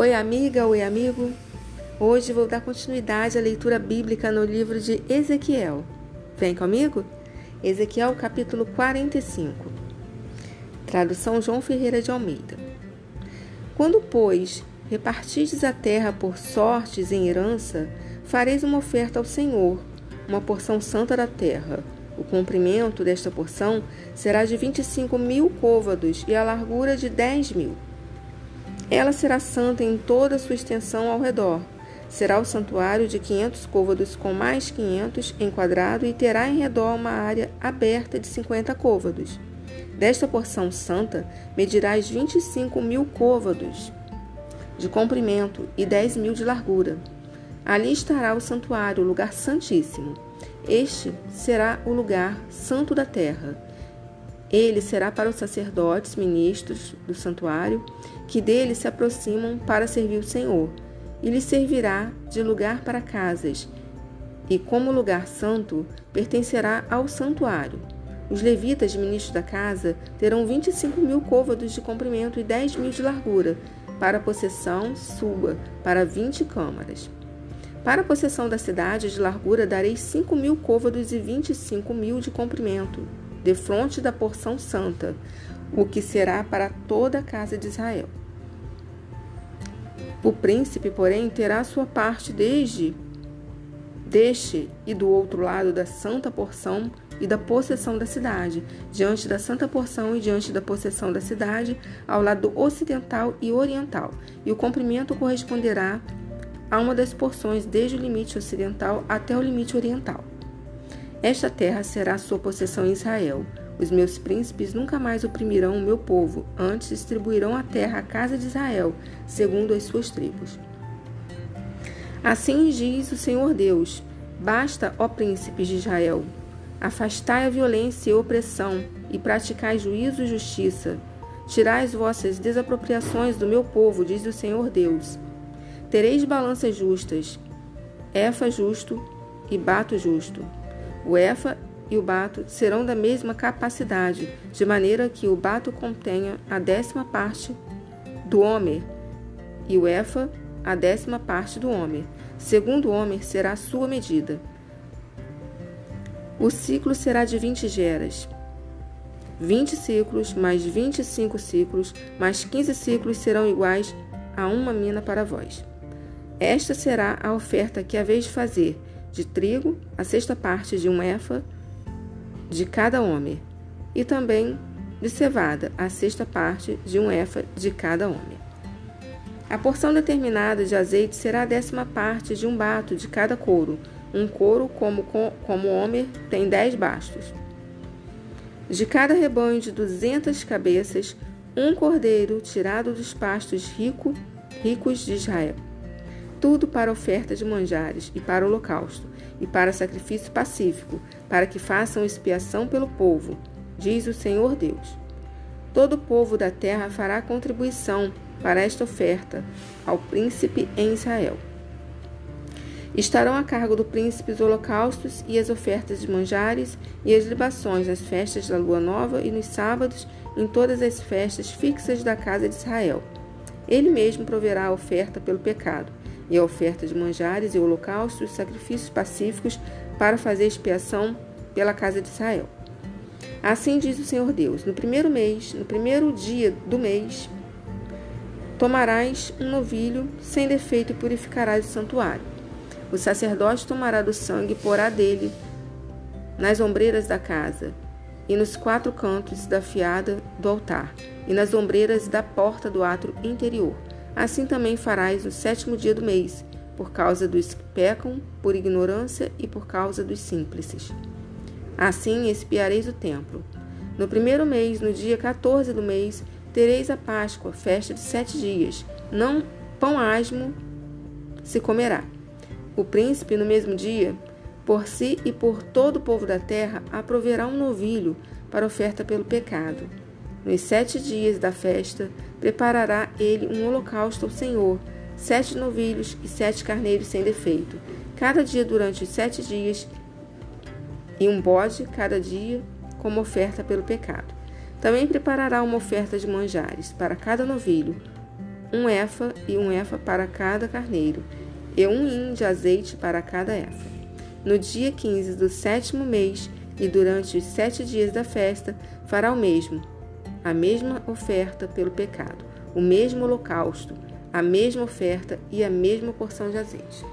Oi, amiga, oi, amigo. Hoje vou dar continuidade à leitura bíblica no livro de Ezequiel. Vem comigo? Ezequiel, capítulo 45. Tradução João Ferreira de Almeida. Quando, pois, repartides a terra por sortes em herança, fareis uma oferta ao Senhor, uma porção santa da terra. O comprimento desta porção será de vinte e cinco mil côvados e a largura de dez mil. Ela será santa em toda a sua extensão ao redor. Será o santuário de quinhentos côvados com mais quinhentos em quadrado e terá em redor uma área aberta de cinquenta côvados. Desta porção santa medirás vinte e cinco mil côvados de comprimento e dez mil de largura. Ali estará o santuário, o lugar santíssimo. Este será o lugar santo da terra ele será para os sacerdotes, ministros do santuário, que dele se aproximam para servir o Senhor, e lhe servirá de lugar para casas, e como lugar santo, pertencerá ao santuário. Os levitas, ministros da casa, terão 25 mil côvados de comprimento e 10 mil de largura, para a possessão sua, para 20 câmaras. Para a possessão da cidade de largura darei 5 mil côvados e 25 mil de comprimento, defronte da porção santa, o que será para toda a casa de Israel. O príncipe, porém, terá sua parte desde deste e do outro lado da santa porção e da possessão da cidade, diante da santa porção e diante da possessão da cidade, ao lado ocidental e oriental, e o comprimento corresponderá a uma das porções desde o limite ocidental até o limite oriental. Esta terra será sua possessão em Israel. Os meus príncipes nunca mais oprimirão o meu povo, antes distribuirão a terra à casa de Israel, segundo as suas tribos. Assim diz o Senhor Deus: Basta, ó príncipes de Israel, afastai a violência e a opressão, e praticai juízo e justiça. Tirai as vossas desapropriações do meu povo, diz o Senhor Deus. Tereis balanças justas, efa justo e bato justo o EFA e o bato serão da mesma capacidade, de maneira que o bato contenha a décima parte do homer e o EFA a décima parte do homer. Segundo o homer será a sua medida. O ciclo será de 20 geras. 20 ciclos mais 25 ciclos mais 15 ciclos serão iguais a uma mina para vós. Esta será a oferta que haveis de fazer, de trigo, a sexta parte de um efa de cada homem, e também de cevada, a sexta parte de um efa de cada homem. A porção determinada de azeite será a décima parte de um bato de cada couro. Um couro, como, como homem, tem dez bastos. De cada rebanho de duzentas cabeças, um cordeiro tirado dos pastos rico, ricos de Israel tudo para oferta de manjares e para holocausto, e para sacrifício pacífico, para que façam expiação pelo povo, diz o Senhor Deus. Todo o povo da terra fará contribuição para esta oferta ao príncipe em Israel. Estarão a cargo do príncipe os holocaustos e as ofertas de manjares e as libações nas festas da lua nova e nos sábados, em todas as festas fixas da casa de Israel. Ele mesmo proverá a oferta pelo pecado e a oferta de manjares e holocaustos, sacrifícios pacíficos para fazer expiação pela casa de Israel. Assim diz o Senhor Deus: no primeiro mês, no primeiro dia do mês, tomarás um novilho sem defeito e purificarás o santuário. O sacerdote tomará do sangue e porá dele nas ombreiras da casa, e nos quatro cantos da fiada do altar, e nas ombreiras da porta do átrio interior Assim também farás no sétimo dia do mês, por causa dos que pecam por ignorância e por causa dos simples. Assim espiareis o templo. No primeiro mês, no dia 14 do mês, tereis a Páscoa, festa de sete dias. Não pão asmo se comerá. O príncipe, no mesmo dia, por si e por todo o povo da terra, aproverá um novilho para oferta pelo pecado. Nos sete dias da festa, preparará ele um holocausto ao Senhor, sete novilhos e sete carneiros sem defeito, cada dia durante os sete dias, e um bode cada dia como oferta pelo pecado. Também preparará uma oferta de manjares para cada novilho, um efa e um efa para cada carneiro, e um hin de azeite para cada efa. No dia 15 do sétimo mês e durante os sete dias da festa, fará o mesmo, a mesma oferta pelo pecado, o mesmo holocausto, a mesma oferta e a mesma porção de azeite.